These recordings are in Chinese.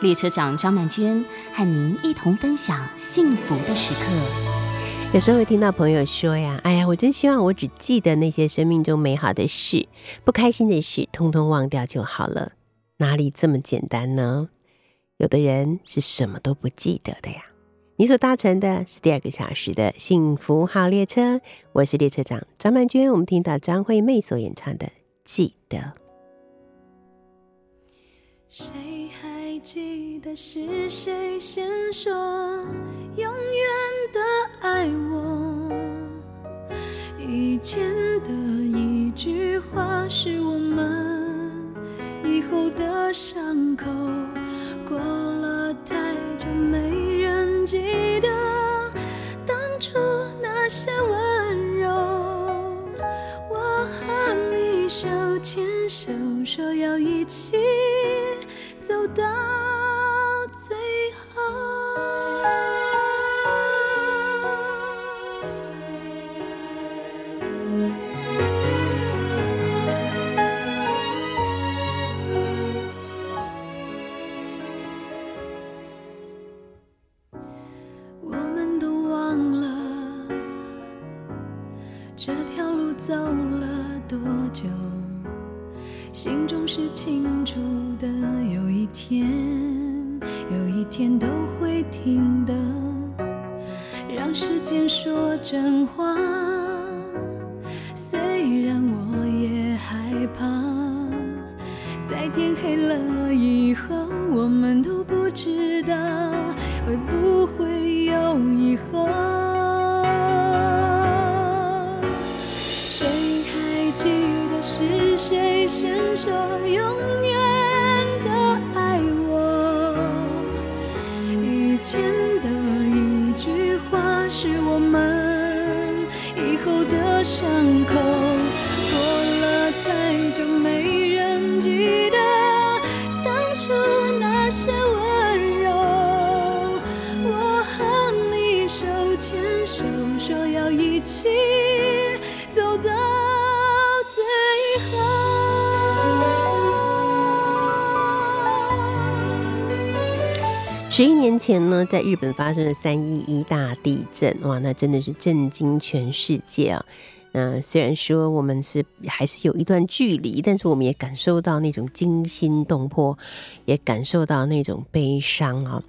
列车长张曼娟和您一同分享幸福的时刻。有时候会听到朋友说呀：“哎呀，我真希望我只记得那些生命中美好的事，不开心的事通通忘掉就好了。”哪里这么简单呢？有的人是什么都不记得的呀。你所搭乘的是第二个小时的幸福号列车，我是列车长张曼娟。我们听到张惠妹所演唱的《记得》。谁还还记得是谁先说永远的爱我？以前的一句话是我们以后的伤口。过了太久，没人记得当初那些温柔。我和你相牵手，说要一起走到。最后十一年前呢，在日本发生了三一一大地震，哇，那真的是震惊全世界啊！那虽然说我们是还是有一段距离，但是我们也感受到那种惊心动魄，也感受到那种悲伤啊。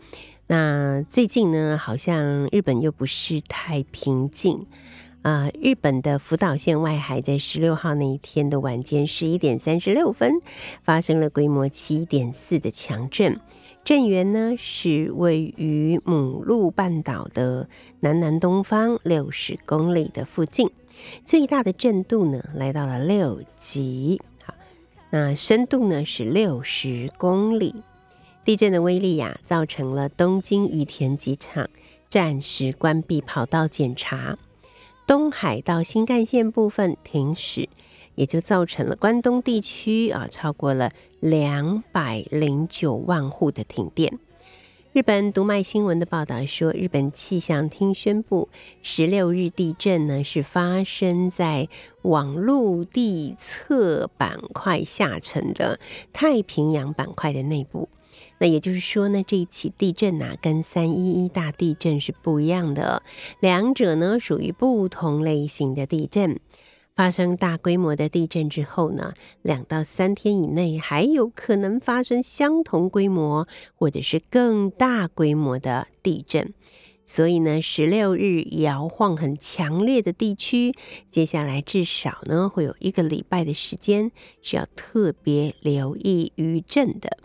那最近呢，好像日本又不是太平静啊。日本的福岛县外海在十六号那一天的晚间十一点三十六分，发生了规模七点四的强震。震源呢是位于母鹿半岛的南南东方六十公里的附近，最大的震度呢来到了六级，好，那深度呢是六十公里。地震的威力呀，造成了东京羽田机场暂时关闭跑道检查，东海道新干线部分停驶。也就造成了关东地区啊超过了两百零九万户的停电。日本读卖新闻的报道说，日本气象厅宣布，十六日地震呢是发生在网陆地侧板块下沉的太平洋板块的内部。那也就是说呢，这一起地震呐跟三一一大地震是不一样的，两者呢属于不同类型的地震。发生大规模的地震之后呢，两到三天以内还有可能发生相同规模或者是更大规模的地震。所以呢，十六日摇晃很强烈的地区，接下来至少呢会有一个礼拜的时间是要特别留意余震的。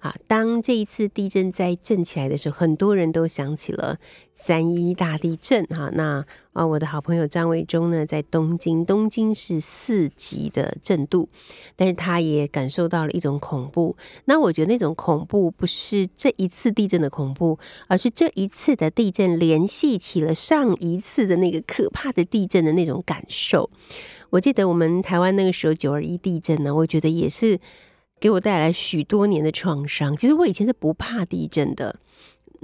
啊，当这一次地震在震起来的时候，很多人都想起了三一大地震哈。那啊，我的好朋友张伟忠呢，在东京，东京是四级的震度，但是他也感受到了一种恐怖。那我觉得那种恐怖不是这一次地震的恐怖，而是这一次的地震联系起了上一次的那个可怕的地震的那种感受。我记得我们台湾那个时候九二一地震呢，我觉得也是。给我带来许多年的创伤。其实我以前是不怕地震的，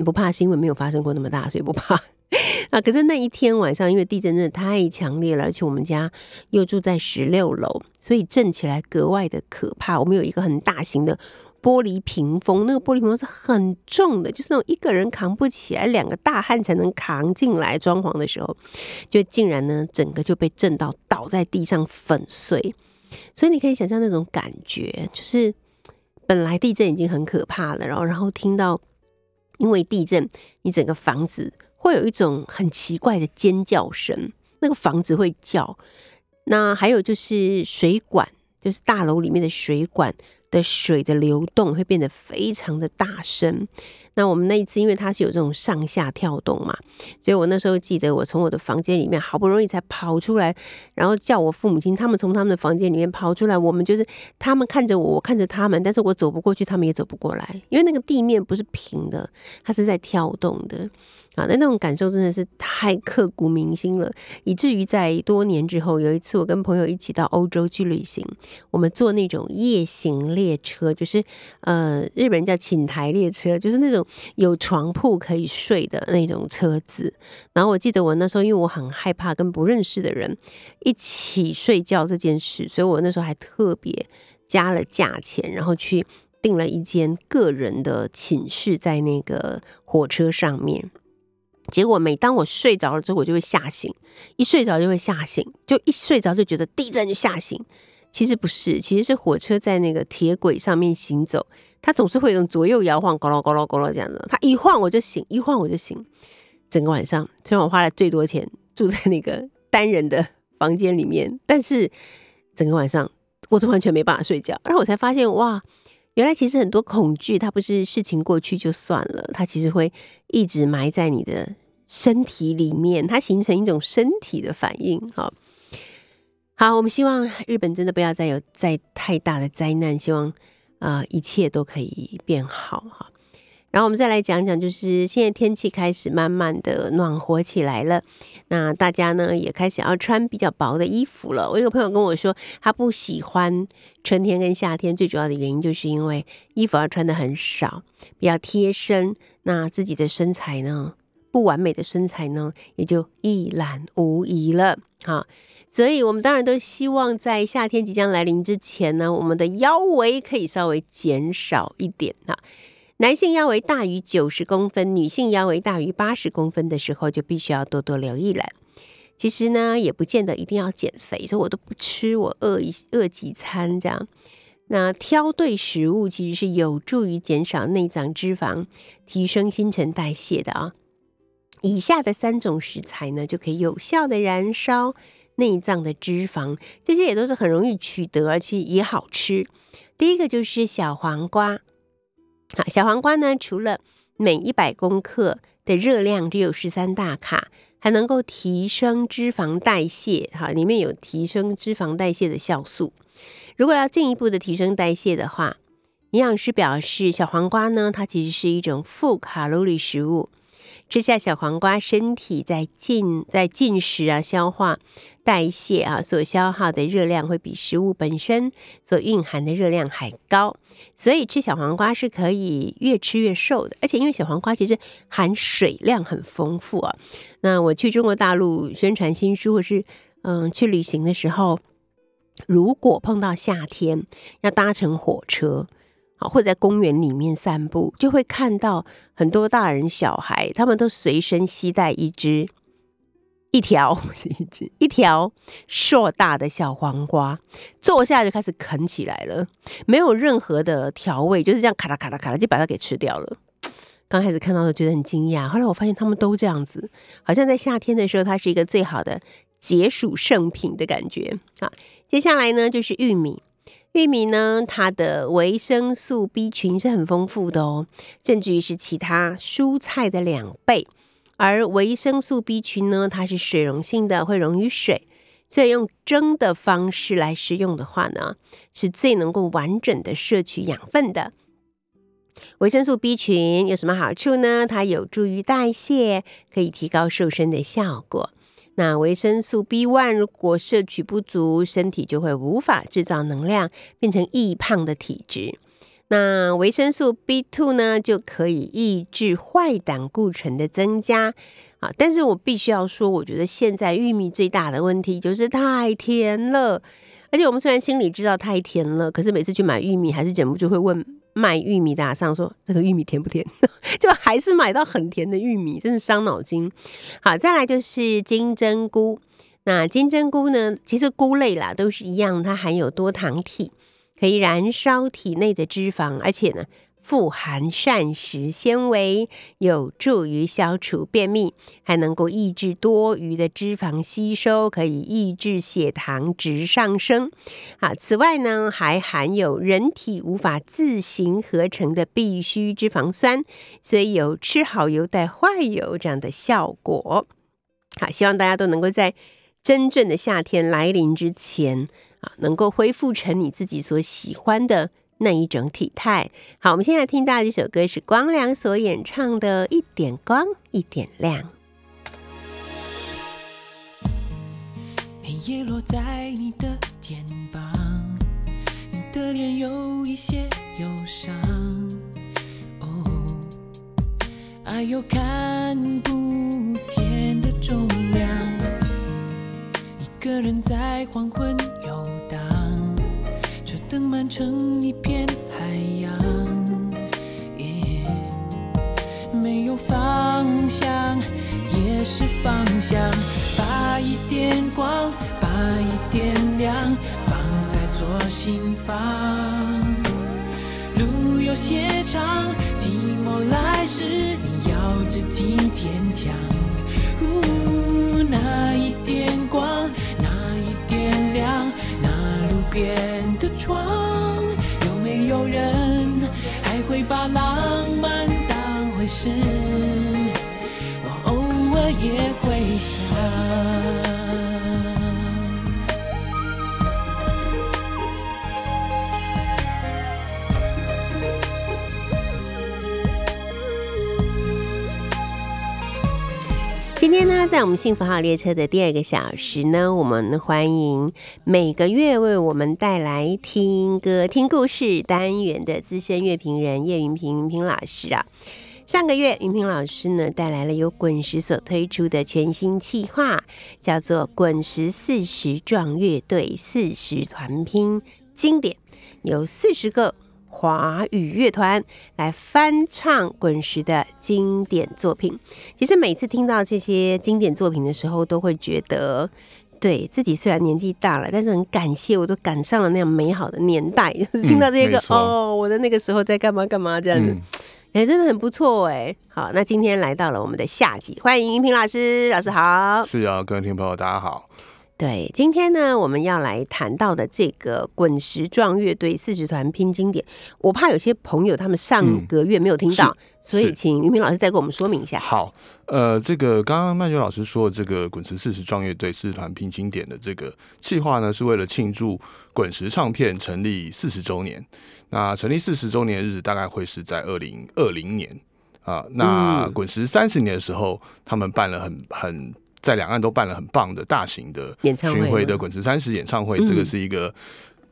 不怕是因为没有发生过那么大，所以不怕 啊。可是那一天晚上，因为地震真的太强烈了，而且我们家又住在十六楼，所以震起来格外的可怕。我们有一个很大型的玻璃屏风，那个玻璃屏风是很重的，就是那种一个人扛不起来，两个大汉才能扛进来。装潢的时候，就竟然呢，整个就被震到倒在地上粉碎。所以你可以想象那种感觉，就是本来地震已经很可怕了，然后然后听到因为地震，你整个房子会有一种很奇怪的尖叫声，那个房子会叫。那还有就是水管，就是大楼里面的水管的水的流动会变得非常的大声。那我们那一次，因为它是有这种上下跳动嘛，所以我那时候记得，我从我的房间里面好不容易才跑出来，然后叫我父母亲，他们从他们的房间里面跑出来，我们就是他们看着我，我看着他们，但是我走不过去，他们也走不过来，因为那个地面不是平的，它是在跳动的。啊，那那种感受真的是太刻骨铭心了，以至于在多年之后，有一次我跟朋友一起到欧洲去旅行，我们坐那种夜行列车，就是呃，日本人叫寝台列车，就是那种有床铺可以睡的那种车子。然后我记得我那时候，因为我很害怕跟不认识的人一起睡觉这件事，所以我那时候还特别加了价钱，然后去订了一间个人的寝室在那个火车上面。结果每当我睡着了之后，我就会吓醒，一睡着就会吓醒，就一睡着就觉得地震就吓醒。其实不是，其实是火车在那个铁轨上面行走，它总是会用左右摇晃，咕噜咕噜咕噜这样子。它一晃我就醒，一晃我就醒。整个晚上，虽然我花了最多钱住在那个单人的房间里面，但是整个晚上我都完全没办法睡觉。然后我才发现，哇！原来其实很多恐惧，它不是事情过去就算了，它其实会一直埋在你的身体里面，它形成一种身体的反应。好，好，我们希望日本真的不要再有再太大的灾难，希望啊一切都可以变好哈。然后我们再来讲讲，就是现在天气开始慢慢的暖和起来了，那大家呢也开始要穿比较薄的衣服了。我有个朋友跟我说，他不喜欢春天跟夏天，最主要的原因就是因为衣服要穿的很少，比较贴身，那自己的身材呢不完美的身材呢也就一览无遗了。好，所以我们当然都希望在夏天即将来临之前呢，我们的腰围可以稍微减少一点哈。男性腰围大于九十公分，女性腰围大于八十公分的时候，就必须要多多留意了。其实呢，也不见得一定要减肥，所以我都不吃，我饿一饿几餐这样。那挑对食物其实是有助于减少内脏脂肪，提升新陈代谢的啊。以下的三种食材呢，就可以有效的燃烧内脏的脂肪，这些也都是很容易取得，而且也好吃。第一个就是小黄瓜。好，小黄瓜呢，除了每一百公克的热量只有十三大卡，还能够提升脂肪代谢。哈，里面有提升脂肪代谢的酵素。如果要进一步的提升代谢的话，营养师表示，小黄瓜呢，它其实是一种负卡路里食物。吃下小黄瓜，身体在进在进食啊、消化、代谢啊所消耗的热量会比食物本身所蕴含的热量还高，所以吃小黄瓜是可以越吃越瘦的。而且因为小黄瓜其实含水量很丰富啊。那我去中国大陆宣传新书或是嗯去旅行的时候，如果碰到夏天要搭乘火车。好，或者在公园里面散步，就会看到很多大人小孩，他们都随身携带一只、一条是一只、一条硕大的小黄瓜，坐下就开始啃起来了，没有任何的调味，就是这样咔啦咔啦咔啦就把它给吃掉了。刚开始看到的觉得很惊讶，后来我发现他们都这样子，好像在夏天的时候，它是一个最好的解暑圣品的感觉。好，接下来呢就是玉米。玉米呢，它的维生素 B 群是很丰富的哦，甚至于是其他蔬菜的两倍。而维生素 B 群呢，它是水溶性的，会溶于水，所以用蒸的方式来食用的话呢，是最能够完整的摄取养分的。维生素 B 群有什么好处呢？它有助于代谢，可以提高瘦身的效果。那维生素 B one 如果摄取不足，身体就会无法制造能量，变成易胖的体质。那维生素 B two 呢，就可以抑制坏胆固醇的增加啊。但是我必须要说，我觉得现在玉米最大的问题就是太甜了，而且我们虽然心里知道太甜了，可是每次去买玉米，还是忍不住会问。卖玉米的上说：“这个玉米甜不甜？” 就还是买到很甜的玉米，真的伤脑筋。好，再来就是金针菇。那金针菇呢，其实菇类啦都是一样，它含有多糖体，可以燃烧体内的脂肪，而且呢。富含膳食纤维，有助于消除便秘，还能够抑制多余的脂肪吸收，可以抑制血糖值上升。啊，此外呢，还含有人体无法自行合成的必需脂肪酸，所以有吃好油带坏油这样的效果。好，希望大家都能够在真正的夏天来临之前，啊，能够恢复成你自己所喜欢的。那一种体态。好，我们现在听到这首歌是光良所演唱的《一点光一点亮》。夜落在你的肩膀，你的脸有一些忧伤。哦，爱有看不见的重量，一个人在黄昏游成一片海洋，没有方向也是方向，把一点光，把一点亮放在左心房。路有些长，寂寞来时你要自己坚强。那一点光，那一点亮，那路边。在我们幸福号列车的第二个小时呢，我们欢迎每个月为我们带来听歌、听故事单元的资深乐评人叶云平云平老师啊。上个月，云平老师呢带来了由滚石所推出的全新企划，叫做《滚石四十壮乐队四十团拼经典》，有四十个。华语乐团来翻唱滚石的经典作品。其实每次听到这些经典作品的时候，都会觉得，对自己虽然年纪大了，但是很感谢，我都赶上了那样美好的年代。就是听到这个哦，我的那个时候在干嘛干嘛这样子，哎，真的很不错哎。好，那今天来到了我们的夏季，欢迎云平老师，老师好。是啊，各位听众朋友，大家好。对，今天呢，我们要来谈到的这个滚石壮乐队四十团拼经典，我怕有些朋友他们上个月没有听到，所以请于明老师再给我们说明一下。好，呃，这个刚刚曼娟老师说的这个滚石四十壮乐队四十团拼经典的这个计划呢，是为了庆祝滚石唱片成立四十周年。那成立四十周年的日子大概会是在二零二零年啊。那滚石三十年的时候，他们办了很很。在两岸都办了很棒的大型的巡回的滚石三十演唱会，这个是一个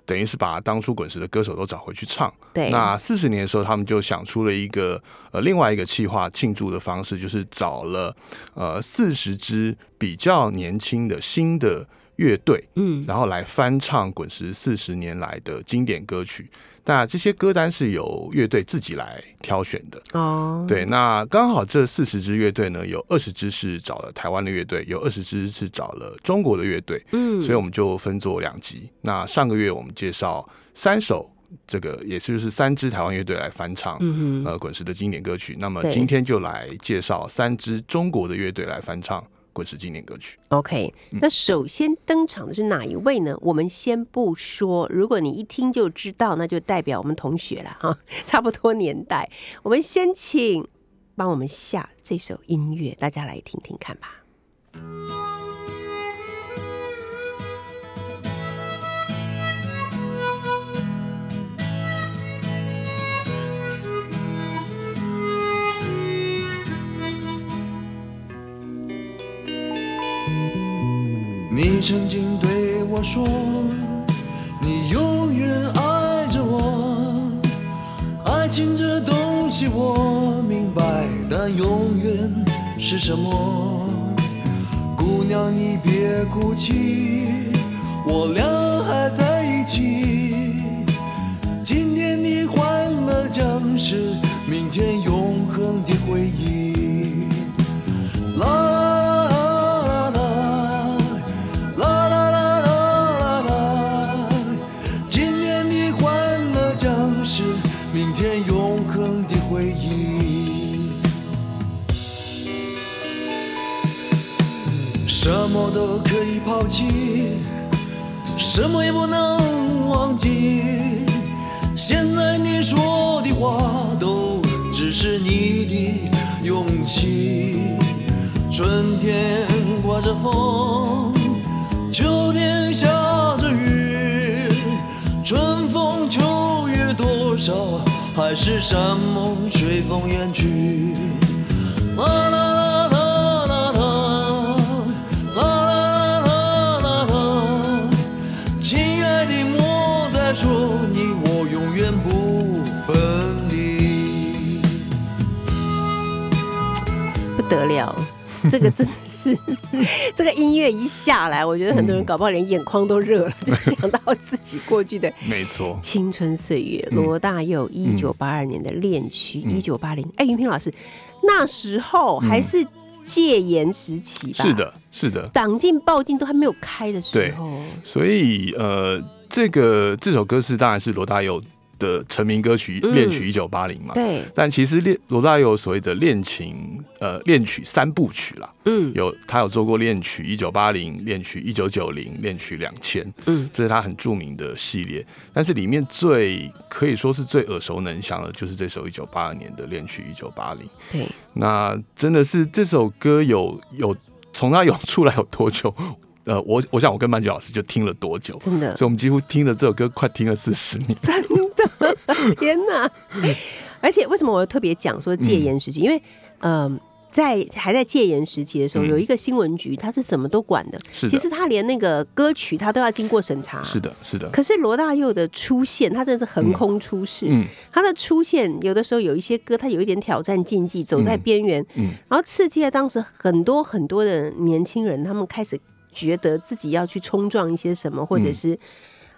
等于是把当初滚石的歌手都找回去唱。对，那四十年的时候，他们就想出了一个呃另外一个企划庆祝的方式，就是找了呃四十支比较年轻的新的乐队，嗯，然后来翻唱滚石四十年来的经典歌曲。那这些歌单是由乐队自己来挑选的哦。对，那刚好这四十支乐队呢，有二十支是找了台湾的乐队，有二十支是找了中国的乐队。嗯，所以我们就分作两集。那上个月我们介绍三首，这个也就是三支台湾乐队来翻唱呃滚石的经典歌曲。那么今天就来介绍三支中国的乐队来翻唱滚石经典歌曲。OK，那首先登场的是哪一位呢？我们先不说，如果你一听就知道，那就代表我们同学了哈，差不多年代。我们先请帮我们下这首音乐，大家来听听看吧。曾经对我说，你永远爱着我。爱情这东西我明白，但永远是什么？姑娘你别哭泣，我俩还在一起。今天的欢乐将是明天永恒的回忆。么都可以抛弃，什么也不能忘记。现在你说的话都只是你的勇气。春天刮着风，秋天下着雨，春风秋月多少，还是山盟随风远去。得了，这个真的是这个音乐一下来，我觉得很多人搞不好连眼眶都热了，就 想到自己过去的没错，青春岁月。嗯罗大佑一九八二年的恋曲，一九八零。哎，云平老师，那时候还是戒严时期吧？是，的，是的。党禁报禁都还没有开的时候。所以呃，这个这首歌是当然是罗大佑的成名歌曲《嗯恋曲一九八零》嘛。对，但其实恋罗大佑所谓的恋情呃恋曲三部曲啦，嗯有他有做过恋曲一九八零、恋曲一九九零、恋曲两千，嗯，这是他很著名的系列。但是里面最可以说是最耳熟能详的，就是这首一九八二年的恋曲一九八零。对，那真的是这首歌有有从它有出来有多久？呃，我我想我跟曼菊老师就听了多久，真的所以我们几乎听了这首歌快听了四十年。天哪！而且为什么我特别讲说戒严时期？因为嗯。在还在戒严时期的时候，嗯有一个新闻局，他是什么都管的。是的其实他连那个歌曲他都要经过审查。是的，是的，可是罗大佑的出现，他真的是横空出世。嗯他的出现，有的时候有一些歌，他有一点挑战禁忌，走在边缘，嗯然后刺激了当时很多很多的年轻人，他们开始觉得自己要去冲撞一些什么，或者嗯是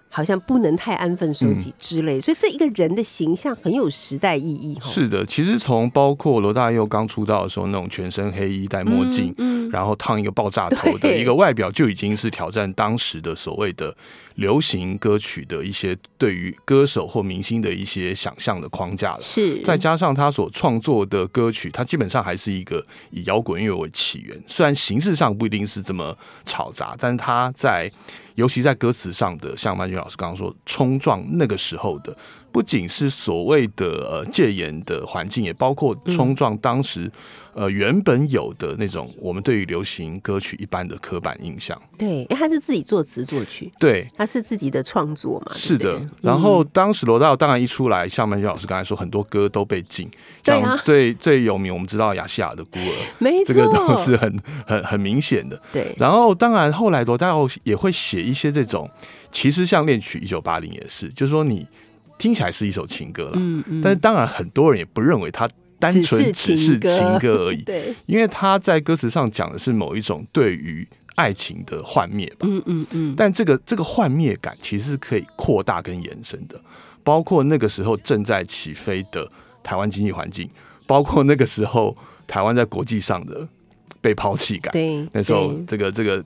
好像不能太安分守己之类。所以这一个人的形象很有时代意义。吼是的，其实从包括罗大佑刚出道的时候那种全身黑衣戴墨镜，嗯然后烫一个爆炸头的一个外表，就已经是挑战当时的所谓的流行歌曲的一些对于歌手或明星的一些想象的框架了。是再加上他所创作的歌曲，它基本上还是一个以摇滚乐为起源，虽然形式上不一定是这么吵杂，但是他在尤其在歌词上的，像曼君老师刚刚说，冲撞那个时候的，不仅是所谓的呃戒严的环境，也包括冲撞当时呃原本有的那种我们对于流行歌曲一般的刻板印象。对，因为他是自己作词作曲，对，他是自己的创作嘛。是的。然后当时罗大佑当然一出来，像曼君老师刚才说，很多歌都被禁，对啊。像最最有名，我们知道亚细亚的孤儿，没错，这个都是很很很明显的。对，然后当然后来罗大佑也会写一些这种，其实像恋曲一九八零也是，就是说你听起来是一首情歌了，嗯嗯但是当然很多人也不认为它单纯只是情歌而已，对，因为他在歌词上讲的是某一种对于爱情的幻灭吧。嗯嗯嗯，但这个这个幻灭感其实是可以扩大跟延伸的，包括那个时候正在起飞的台湾经济环境，包括那个时候台湾在国际上的被抛弃感。对，那时候这个这个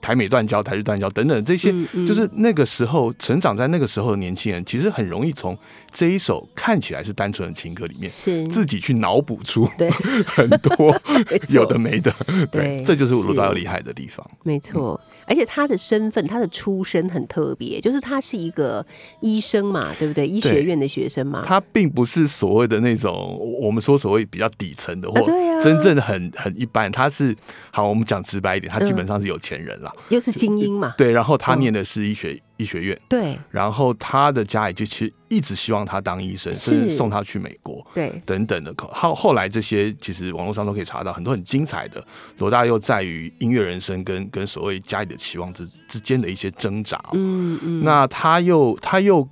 台美断交、台日断交等等这些就是那个时候成长在那个时候的年轻人，其实很容易从这一首看起来是单纯的情歌里面，是。自己去脑补出 很多 有的没的。对对，这就是罗大佑是。厉害的地方。没错，而且他的身份，他的出身很特别，就是他是一个医生嘛，对不对？医学院的学生嘛，他并不是所谓的那种我们说所谓比较底层的，或真正很很一般。他是好，我们讲直白一点，他基本上是有钱人啦。又是精英嘛，对，然后他嗯念的是医学医学院，对。然后他的家里就其实一直希望他当医生，甚至送他去美国。对，等等的，后后来这些其实网络上都可以查到很多很精彩的罗大佑在于音乐人生跟跟所谓家里的期望之之间的一些挣扎。哦、嗯嗯，那他又他又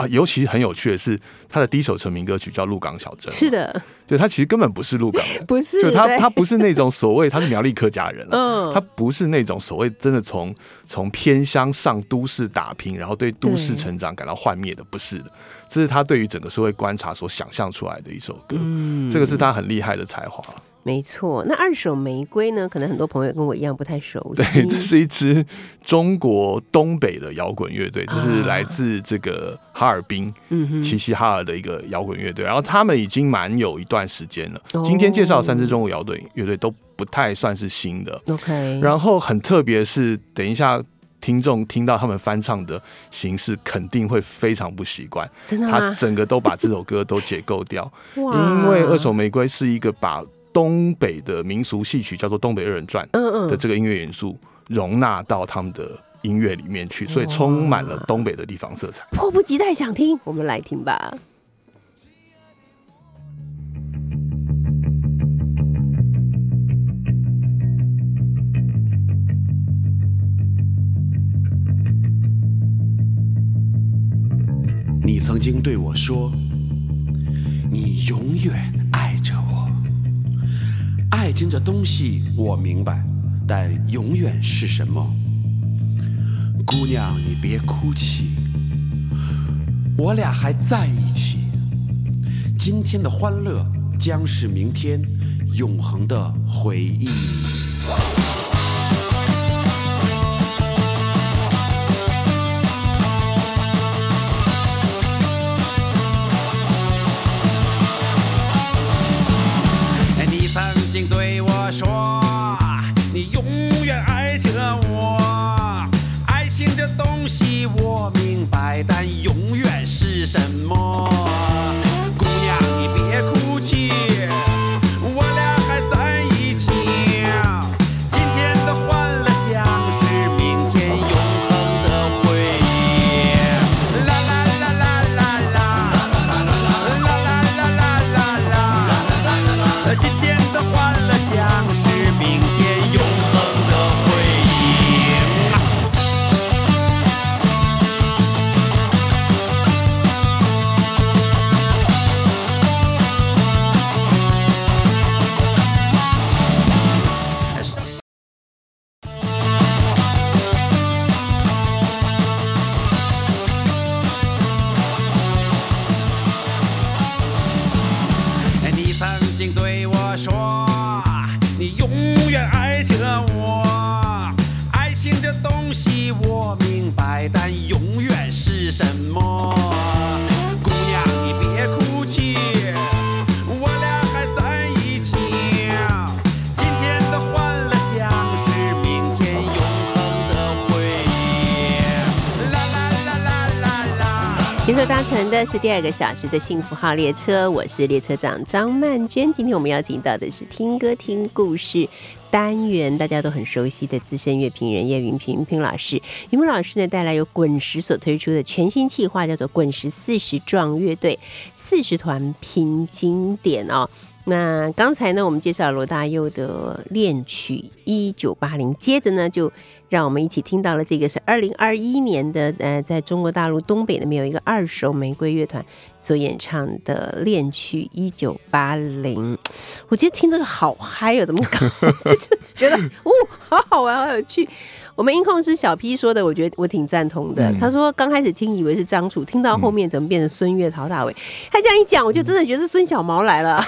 啊，尤其很有趣的是，他的第一首成名歌曲叫《鹿港小镇》。是，的，对他其实根本不是鹿港人，不是就他他不是那种所谓他是苗栗客家人了、嗯。他不是那种所谓真的从从偏乡上都市打拼，然后对都市成长感到幻灭的，不是的，这是他对于整个社会观察所想象出来的一首歌，嗯。这个是他很厉害的才华。没错。那二手玫瑰呢？可能很多朋友跟我一样不太熟悉，对，这是一支中国东北的摇滚乐队，就是啊来自这个哈尔滨齐齐哈尔的一个摇滚乐队，然后他们已经蛮有一段时间了。哦今天介绍三支中国摇滚乐队都不太算是新的，OK，然后很特别是，等一下听众听到他们翻唱的形式，肯定会非常不习惯。他真的吗？整个都把这首歌都解构掉，哇因为二手玫瑰是一个把东北的民俗戏曲叫做《东北二人转》嗯嗯的这个音乐元素容纳到他们的音乐里面去，所以充满了东北的地方色彩。迫不及待想听，我们来听吧。你曾经对我说，你永远。爱情这东西我明白，但永远是什么？姑娘，你别哭泣，我俩还在一起。今天的欢乐将是明天永恒的回忆。啦。听说搭乘的是第二个小时的幸福号列车，我是列车长张曼娟。今天我们邀请到的是听歌听故事单元，大家都很熟悉的资深乐评人叶云平云平老师。云平老师呢带来由滚石所推出的全新企划，叫做“滚石四十壮乐队四十团拼经典”哦。那刚才呢，我们介绍罗大佑的恋曲一九八零，接着呢就让我们一起听到了这个是二零二一年的呃，在中国大陆东北那边有一个二手玫瑰乐团所演唱的恋曲一九八零。我觉得听这个好嗨哦，怎么搞？就是觉得哦，好好玩，好有趣。我们音控师小 P 说的，我觉得我挺赞同的。嗯他说刚开始听以为是张楚，听到后面怎么变成孙悦、陶大伟？他这样一讲，我就真的觉得是孙小毛来了。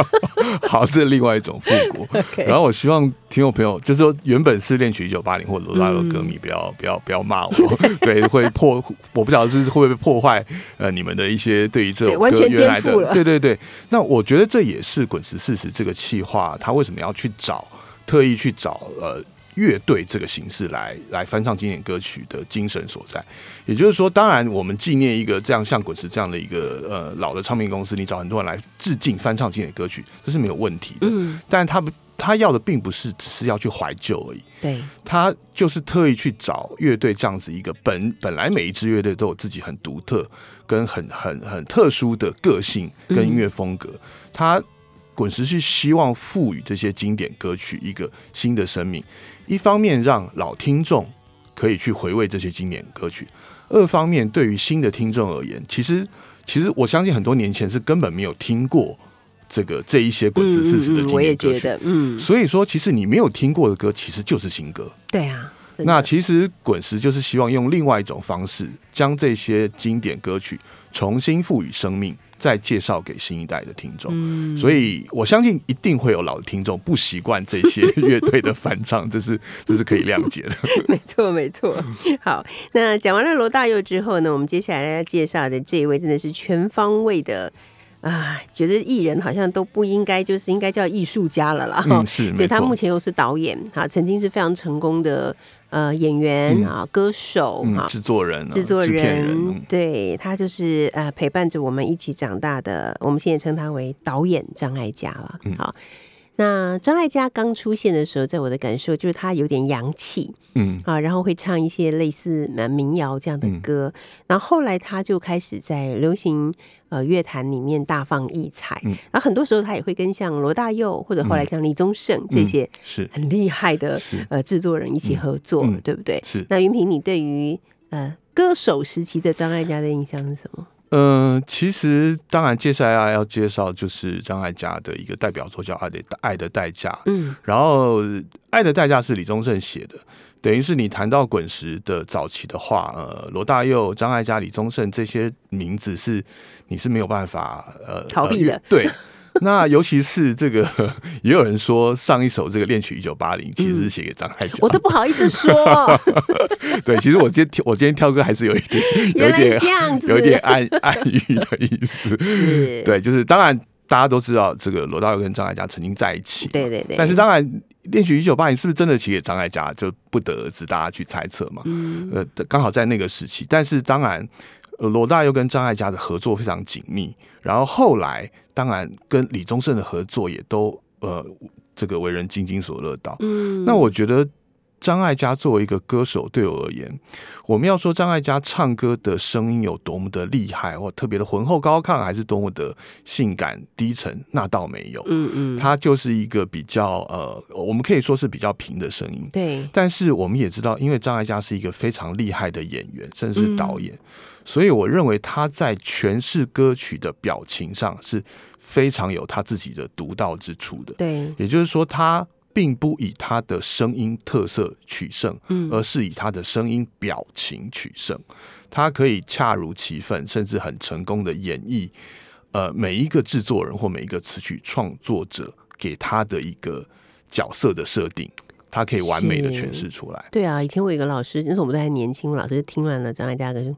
好，这是另外一种复古。然后我希望听众朋友，就是说原本是恋曲一九八零或或罗大佑歌迷不要不要不要骂我，对，会破，我不晓得是会不会破坏呃你们的一些对于这首歌原来的，对对对。那我觉得这也是滚石四十这个企划，他为什么要去找特意去找呃。乐队这个形式来来翻唱经典歌曲的精神所在，也就是说，当然我们纪念一个这样像滚石这样的一个呃老的唱片公司，你找很多人来致敬翻唱经典歌曲，这是没有问题的。嗯，但他不他要的并不是只是要去怀旧而已，对，他就是特意去找乐队这样子一个本本来每一支乐队都有自己很独特跟很很很特殊的个性跟音乐风格，他滚石是希望赋予这些经典歌曲一个新的生命。一方面让老听众可以去回味这些经典歌曲，二方面对于新的听众而言，其实其实我相信很多年前是根本没有听过这个这一些滚石四十的经典歌曲，嗯，所以说其实你没有听过的歌其实就是新歌，对啊，那其实滚石就是希望用另外一种方式将这些经典歌曲重新赋予生命。再介绍给新一代的听众，所以我相信一定会有老的听众不习惯这些乐队的翻唱，这是这是可以谅解的。没错，没错。好，那讲完了罗大佑之后呢，我们接下来要介绍的这一位真的是全方位的啊，觉得艺人好像都不应该就是应该叫艺术家了啦。嗯，是。对他目前又是导演啊，曾经是非常成功的。呃，演员啊，歌手啊，制作人，制作人，对他就是呃，陪伴着我们一起长大的，我们现在称他为导演张艾嘉了。好。那张艾嘉刚出现的时候，在我的感受就是他有点洋气，嗯啊，然后会唱一些类似民谣这样的歌。然后后来他就开始在流行呃乐坛里面大放异彩。然后很多时候他也会跟像罗大佑或者后来像李宗盛这些是很厉害的呃制作人一起合作，对不对？是。那云平，你对于呃歌手时期的张艾嘉的印象是什么？嗯，其实当然，接下来要介绍就是张艾嘉的一个代表作叫《爱的爱的代价》。嗯，然后《爱的代价》是李宗盛写的，等于是你谈到滚石的早期的话，呃，罗大佑、张艾嘉、李宗盛这些名字是你是没有办法呃逃避的，对。那尤其是这个，也有人说上一首这个恋曲一九八零其实是写给张艾嘉，我都不好意思说。对，其实我今天我今天挑歌还是有一点，有点这样子，有点暗暗喻的意思。是，对，就是当然大家都知道这个罗大佑跟张艾嘉曾经在一起，对对对。但是当然恋曲一九八零是不是真的写给张艾嘉，就不得而知，大家去猜测嘛。嗯。呃，刚好在那个时期，但是当然罗大佑跟张艾嘉的合作非常紧密，然后后来。当然，跟李宗盛的合作也都呃，这个为人津津所乐道。嗯，那我觉得张艾嘉作为一个歌手，对我而言，我们要说张艾嘉唱歌的声音有多么的厉害，或特别的浑厚高亢，还是多么的性感低沉，那倒没有。嗯嗯，他就是一个比较呃，我们可以说是比较平的声音。对，但是我们也知道，因为张艾嘉是一个非常厉害的演员，甚至是导演。所以我认为他在诠释歌曲的表情上是非常有他自己的独到之处的。对，也就是说，他并不以他的声音特色取胜，嗯，而是以他的声音表情取胜。他可以恰如其分，甚至很成功的演绎，呃，每一个制作人或每一个词曲创作者给他的一个角色的设定，他可以完美的诠释出来。对啊，以前我有个老师，那时候我们都还年轻，老师听完了张艾嘉的。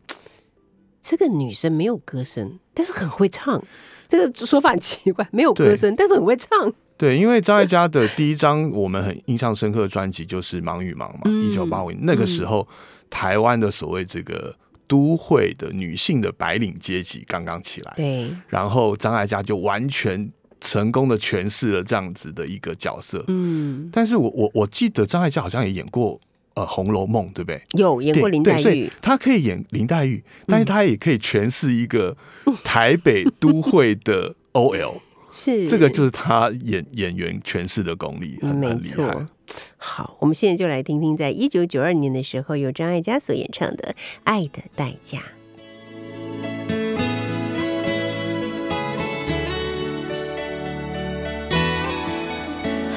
这个女生没有歌声，但是很会唱。这个说法很奇怪，没有歌声，但是很会唱。对，因为张艾嘉的第一张我们很印象深刻的专辑就是《忙与忙》嘛，一九八五年那个时候，台湾的所谓这个都会的女性的白领阶级刚刚起来。对，然后张艾嘉就完全成功的诠释了这样子的一个角色。嗯，但是我我我记得张艾嘉好像也演过。呃，《红楼梦》对不对？有演过林黛玉，她可以演林黛玉，但是她也可以诠释一个台北都会的 OL，是这个就是她演演员诠释的功力很，没错。好，我们现在就来听听，在一九九二年的时候，由张艾嘉所演唱的《爱的代价》。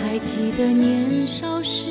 还记得年少时。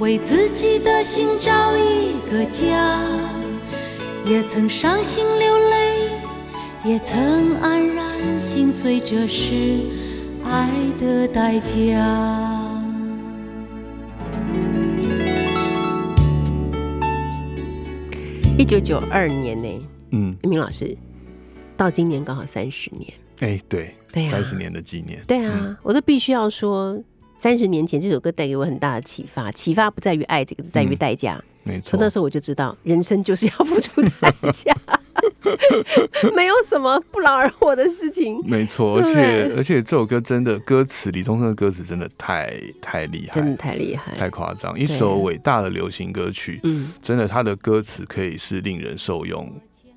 为自己的心找一个家。也曾伤心流泪，也曾黯然心碎，这是爱的代价。一九九二年呢，嗯，明老师到今年刚好三十年。哎，对，对啊三十年的纪念，对啊，嗯我都必须要说，三十年前这首歌带给我很大的启发。启发不在于爱这个字，在于嗯代价。没错从，那时候我就知道，人生就是要付出代价，没有什么不劳而获的事情。没错，而且而且这首歌真的歌词，李宗盛的歌词真的太太厉害，真的太厉害，太夸张，一首伟大的流行歌曲，嗯，真的，它的歌词可以是令人受用。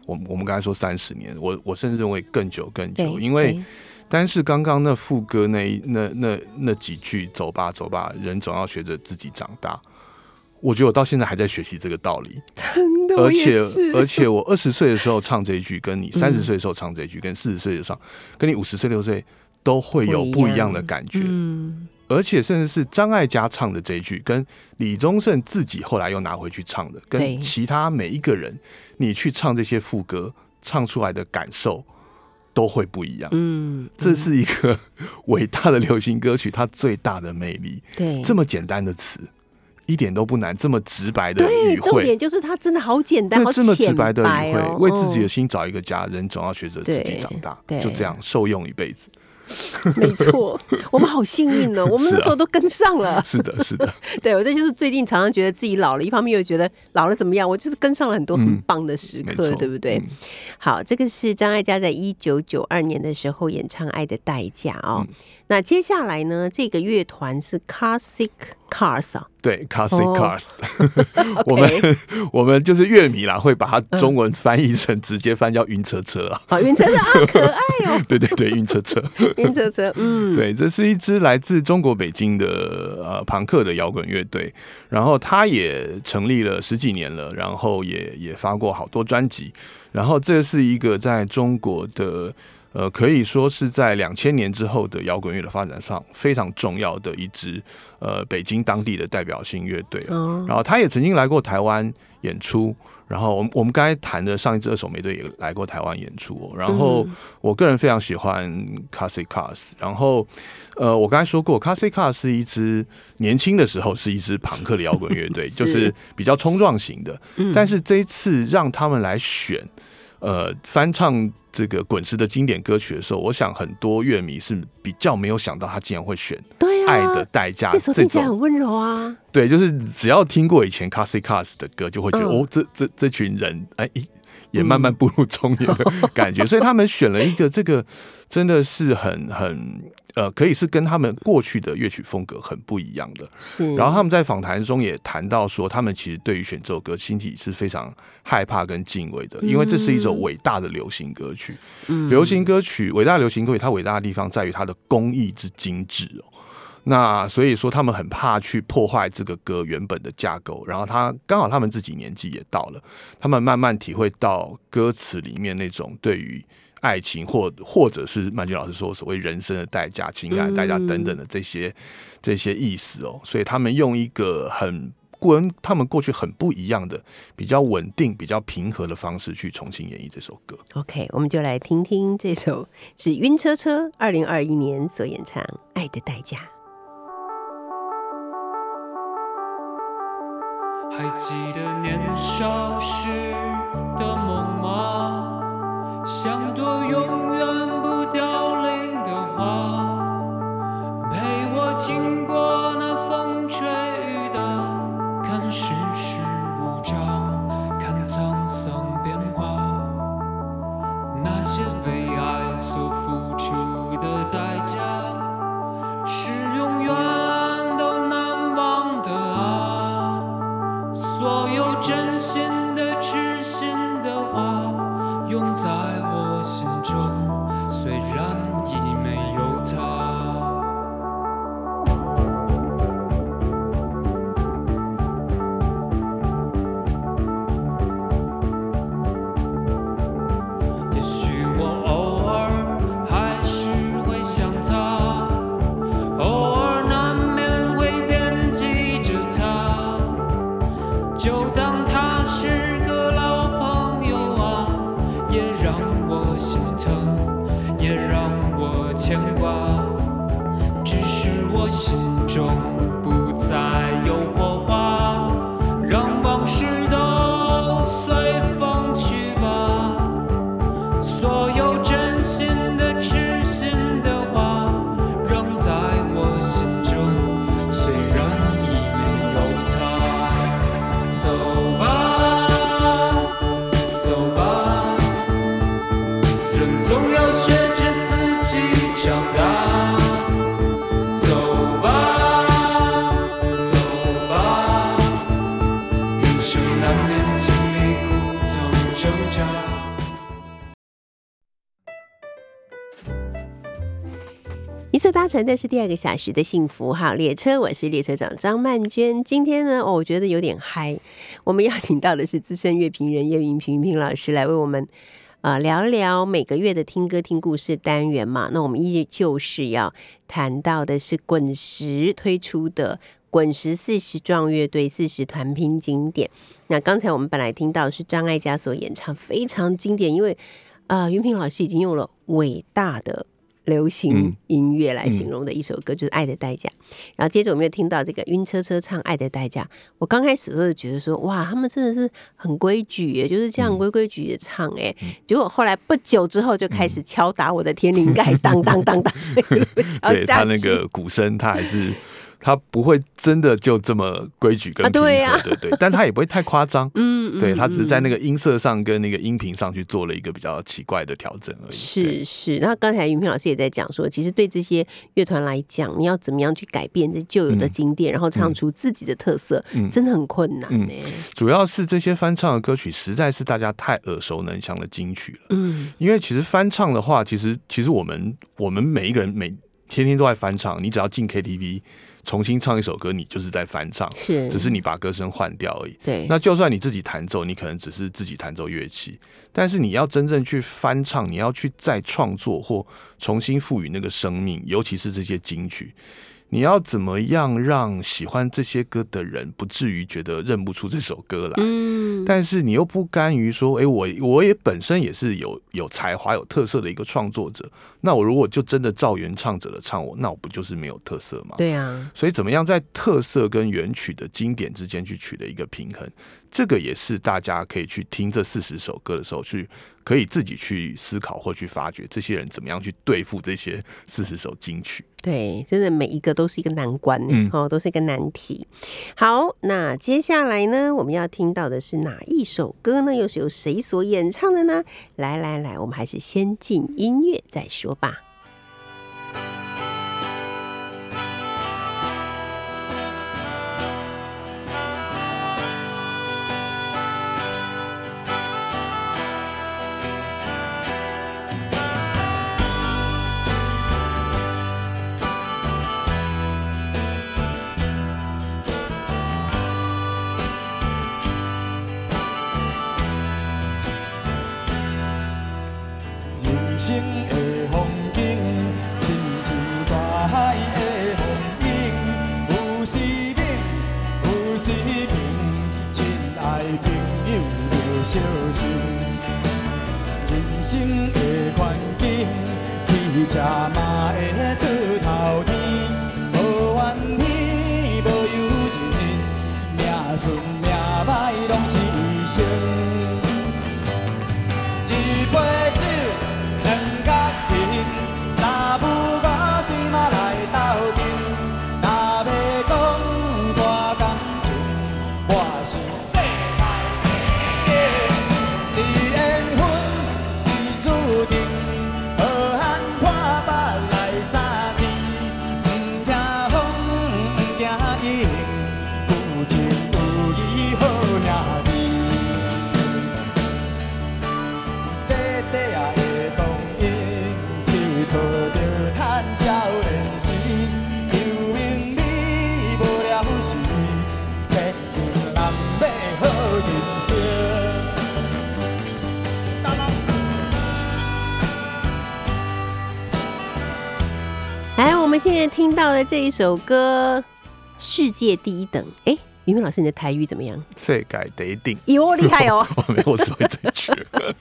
我我们刚才说三十年，我我甚至认为更久更久，因为对单是刚刚那副歌那一那那那几句“走吧走吧，人总要学着自己长大”，我觉得我到现在还在学习这个道理。真的，而且而且我二十岁的时候唱这一句，跟你三十嗯岁的时候唱这一句，跟四十岁的时候，跟你五十岁六十岁都会有不一样的感觉。嗯，而且甚至是张艾嘉唱的这一句，跟李宗盛自己后来又拿回去唱的，跟其他每一个人，你去唱这些副歌，唱出来的感受都会不一样。嗯，这是一个 伟大的流行歌曲，它最大的魅力。对这么简单的词，一点都不难，这么直白的对，语汇重点，就是它真的好简单，这么直白的语汇，哦为自己的嗯心找一个家，人总要学着自己长大，对就这样受用一辈子。没错，我们好幸运 呢，我们那时候都跟上了。是的，是的，对我这就是最近常常觉得自己老了，一方面又觉得老了怎么样，我就是跟上了很多很嗯棒的时刻，对不对？嗯好，这个是张艾嘉在一九九二年的时候演唱《爱的代价》哦。嗯那接下来呢，这个乐团是 Classic Cars 啊，对，classic 哦。Cars，、我们我们就是乐迷啦，会把它中文翻译成直接翻叫晕车车啦。好，晕车车啊，可爱哦，对对对，晕车车。晕车车，嗯，对，这是一支来自中国北京的呃朋克的摇滚乐队，然后它也成立了十几年了，然后也也发过好多专辑，然后这是一个在中国的呃可以说是在两千年之后的摇滚乐的发展上非常重要的一支呃北京当地的代表性乐队哦哦，然后他也曾经来过台湾演出。然后我们我们刚才谈的上一支二手玫瑰也来过台湾演出哦，然后嗯我个人非常喜欢 Classic Cars，然后呃，我刚才说过，Classic Cars 是一支年轻的时候是一支朋克的摇滚乐队，就是比较冲撞型的。嗯但是这一次让他们来选，呃，翻唱这个滚石的经典歌曲的时候，我想很多乐迷是比较没有想到他竟然会选对《爱啊，的代价这》首这听起来很。温柔啊，对，就是只要听过以前 Classic Cars 的歌，就会觉得、嗯哦，这这这群人哎。也慢慢步入中年的感觉，所以他们选了一个这个真的是很很呃，可以是跟他们过去的乐曲风格很不一样的。是，然后他们在访谈中也谈到说，他们其实对于选这首歌心体是非常害怕跟敬畏的，因为这是一首伟大的流行歌曲。嗯流行歌曲，伟大流行歌曲，它伟大的地方在于它的工艺之精致哦。那所以说，他们很怕去破坏这个歌原本的架构。然后他刚好他们自己年纪也到了，他们慢慢体会到歌词里面那种对于爱情或或者是曼君老师说所谓人生的代价、情感的代价等等的这些、这些意思哦。所以他们用一个很跟他们过去很不一样的、比较稳定、比较平和的方式去重新演绎这首歌。OK，我们就来听听这首是晕车车二零二一年所演唱《爱的代价》。还记得年少时的梦吗？像朵永远不凋零的花，陪我经过就当乘的是第二个小时的幸福号列车，我是列车长张曼娟。今天呢，我觉得有点嗨。我们邀请到的是资深乐评人叶云平平老师来为我们呃聊聊每个月的听歌听故事单元嘛。那我们依旧是要谈到的是滚石推出的滚石四十壮乐队四十团拼经典。那刚才我们本来听到是张艾嘉所演唱，非常经典，因为啊，云平老师已经用了伟大的。流行嗯音乐来形容的一首歌，就是《爱的代价》。然后接着我们又听到这个晕车车唱《爱的代价》。我刚开始都是觉得说，哇，他们真的是很规矩耶，就是这样规规矩矩地唱哎。结果后来不久之后就开始敲打我的天灵盖，当当当当，敲对下去。他那个鼓声，他还是他不会真的就这么规矩跟啊平和，对呀对对，但他也不会太夸张，嗯对他只是在那个。音色上跟那个音频上去做了一个比较奇怪的调整而已。是是，那刚才云平老师也在讲说，其实对这些乐团来讲，你要怎么样去改变这旧有的嗯经典，然后唱出自己的特色，嗯真的很困难嗯呢。主要是这些翻唱的歌曲实在是大家太耳熟能详的金曲了。嗯因为其实翻唱的话，其实其实我们我们每一个人每天天都在翻唱，你只要进 KTV 重新唱一首歌，你就是在翻唱，是，只是你把歌声换掉而已。对，那就算你自己弹奏，你可能只是自己弹奏乐器，但是你要真正去翻唱，你要去再创作或重新赋予那个生命，尤其是这些金曲，你要怎么样让喜欢这些歌的人不至于觉得认不出这首歌来？嗯，但是你又不甘于说，哎、我我也本身也是有有才华、有特色的一个创作者。那我如果就真的照原唱者的唱我，那我不就是没有特色吗？对啊，所以怎么样在特色跟原曲的经典之间去取得一个平衡，这个也是大家可以去听这四十首歌的时候去可以自己去思考或去发掘这些人怎么样去对付这些四十首金曲。对，真的每一个都是一个难关，嗯哦，都是一个难题。好，那接下来呢，我们要听到的是哪一首歌呢？又是由谁所演唱的呢？来来来，我们还是先进音乐再说吧。听到的这一首歌《世界第一等》，哎，于明老师，你的台语怎么样？世界第一定，哟，厉害哦！我没有，我只会这句。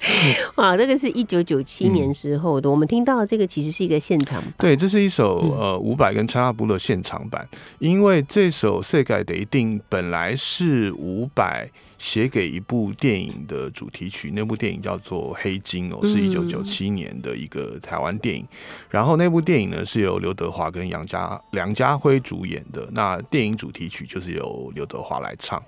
哇，这个是一九九七年时候的，我们听到的这个其实是一个现场版。对，这是一首呃伍佰跟查拉布的现场版，因为这首《世界第一定》本来是伍佰。写给一部电影的主题曲，那部电影叫做《黑金》哦，是一九九七年的一个台湾电影。然后那部电影呢是由刘德华跟杨家梁家辉主演的。那电影主题曲就是由刘德华来唱，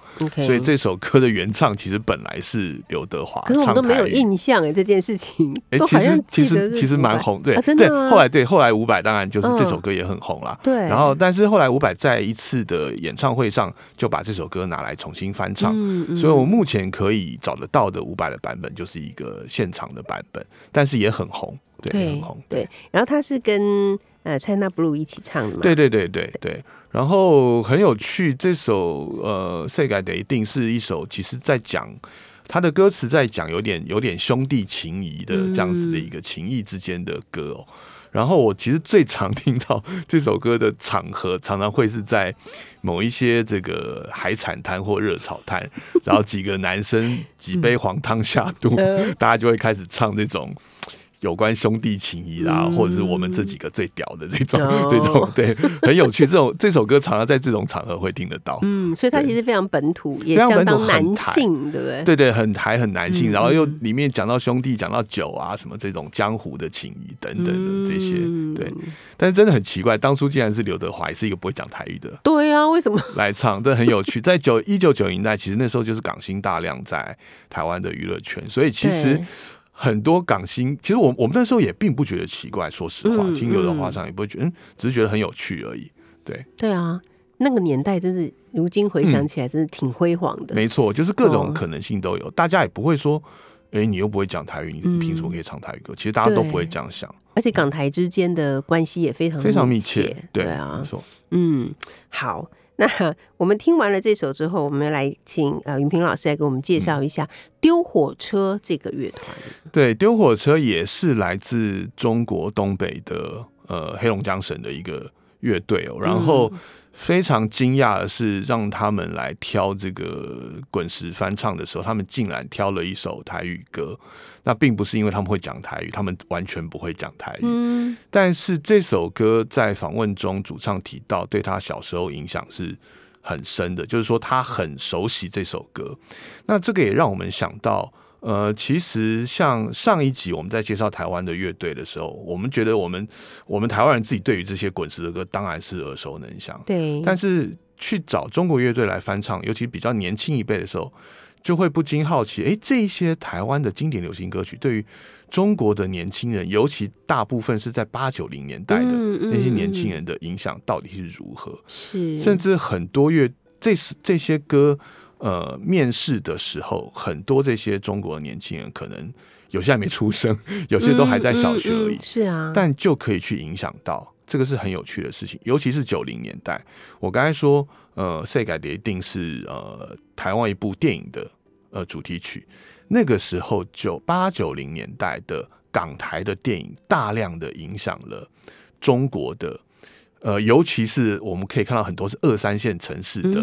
所以这首歌的原唱其实本来是刘德华。可是我们都没有印象哎，这件事情。哎，其实其实其实蛮红，对对。后来对后来伍佰当然就是这首歌也很红了。对。然后但是后来伍佰在一次的演唱会上就把这首歌拿来重新翻唱。所以，我目前可以找得到的五百的版本，就是一个现场的版本，但是也很红，对，很红，对。然后他是跟呃 China Blue 一起唱的嘛？对，对，对，对，对。然后很有趣，这首呃《世改的一定是一首，其实在讲他的歌词，在讲有点有点兄弟情谊的这样子的一个情谊之间的歌哦。然后我其实最常听到这首歌的场合，常常会是在某一些这个海产摊或热炒摊，然后几个男生几杯黄汤下肚，大家就会开始唱这种。有关兄弟情谊啦，或者是我们这几个最屌的这种 这种，对，很有趣。这种这首歌常常在这种场合会听得到。嗯，所以它其实非常本土，也相当男性，对不对？对对，很台很男性。然后又里面讲到兄弟，讲到酒啊，什么这种江湖的情谊等等的这些。对，但是真的很奇怪，当初竟然是刘德华，是一个不会讲台语的。对啊，为什么 来唱？这很有趣。在九一九九零年代，其实那时候就是港星大量在台湾的娱乐圈，所以其实。很多港星，其实我我们那时候也并不觉得奇怪，说实话，听刘德华唱也不会觉得，只是觉得很有趣而已。对，对啊，那个年代真是，如今回想起来，真是挺辉煌的。没错，就是各种可能性都有，大家也不会说，哎，你又不会讲台语，你凭什么可以唱台语歌？其实大家都不会这样想。而且港台之间的关系也非常非常密切，对啊，没错。嗯，好。那我们听完了这首之后，我们来请呃云平老师来给我们介绍一下丢火车这个乐团。对，丢火车也是来自中国东北的呃黑龙江省的一个乐队哦。然后非常惊讶的是，让他们来挑这个滚石翻唱的时候，他们竟然挑了一首台语歌。那并不是因为他们会讲台语，他们完全不会讲台语。嗯，但是这首歌在访问中，主唱提到对他小时候影响是很深的，就是说他很熟悉这首歌。那这个也让我们想到，呃，其实像上一集我们在介绍台湾的乐队的时候，我们觉得我们我们台湾人自己对于这些滚石的歌当然是耳熟能详。对，但是去找中国乐队来翻唱，尤其比较年轻一辈的时候。就会不禁好奇，哎，这些台湾的经典流行歌曲，对于中国的年轻人，尤其大部分是在八九零年代的那些年轻人的影响到底是如何？是，甚至很多乐，这是这些歌，呃，面试的时候，很多这些中国的年轻人，可能有些还没出生，有些都还在小学而已。是啊，但就可以去影响到，这个是很有趣的事情，尤其是九零年代。我刚才说。呃，赛改的一定是呃台湾一部电影的呃主题曲。那个时候，九八九零年代的港台的电影，大量的影响了中国的呃，尤其是我们可以看到很多是二三线城市的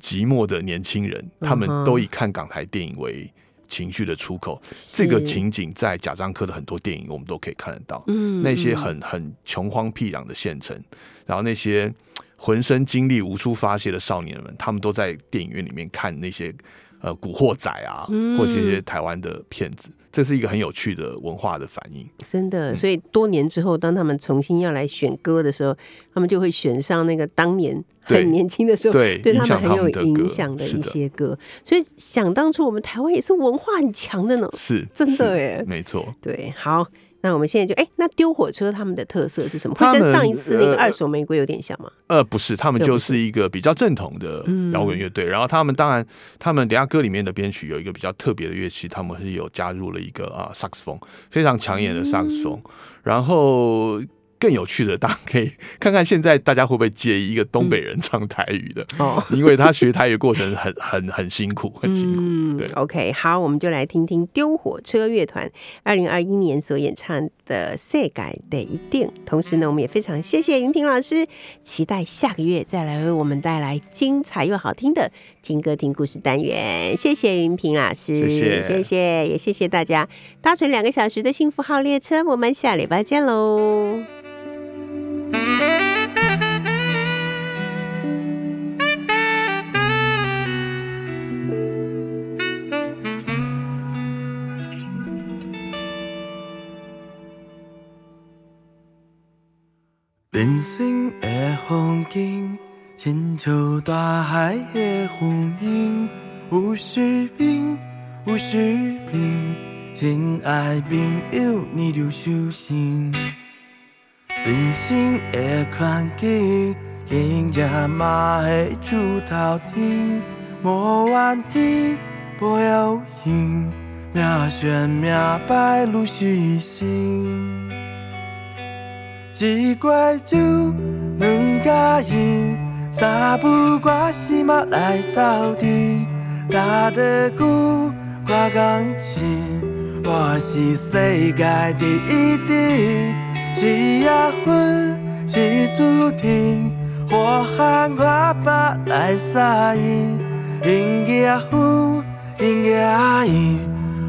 寂寞的年轻人，他们都以看港台电影为情绪的出口。这个情景在贾樟柯的很多电影，我们都可以看得到。嗯，那些很很穷荒僻壤的县城，然后那些。浑身精力无处发泄的少年们，他们都在电影院里面看那些呃古惑仔啊，或者一些台湾的片子，这是一个很有趣的文化的反应。真的，所以多年之后，当他们重新要来选歌的时候，他们就会选上那个当年很年轻的时候对对他们很有影响的一些歌。所以想当初我们台湾也是文化很强的呢，是真的哎，没错。对，好。那我们现在就哎，那丢火车他们的特色是什么？会跟上一次那个二手玫瑰有点像吗？呃，不是，他们就是一个比较正统的摇滚乐队。然后他们当然，他们等下歌里面的编曲有一个比较特别的乐器，他们是有加入了一个啊萨克斯风，非常抢眼的萨克斯风。然后更有趣的，大家可以看看现在大家会不会介意一个东北人唱台语的哦，因为他学台语过程很 很很辛苦，很辛苦。对，OK，好，我们就来听听丢火车乐团二零二一年所演唱的《世改得一定》。同时呢，我们也非常谢谢云平老师，期待下个月再来为我们带来精彩又好听的听歌听故事单元。谢谢云平老师，谢谢，谢谢，也谢谢大家搭乘两个小时的幸福号列车。我们下礼拜见喽。人生的风景，亲像大海的风景，有时平，有时平，亲爱朋友，你着小心。人生的困境，经常嘛会出头天，无怨天，不要紧，命选命败，如是心。一罐酒，两家人，三不五时嘛来斗阵，打得久，挂钢琴，我是世界第一等，是缘分，是注定，我喊我爸来撒引，因缘福，因缘因，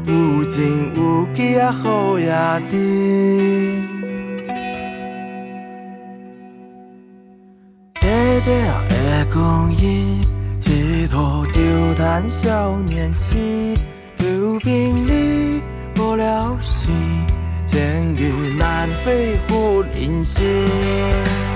有情有义啊好爷弟。白了的光阴，一途丢谈少年时，旧病历无了时，千日难背负人生。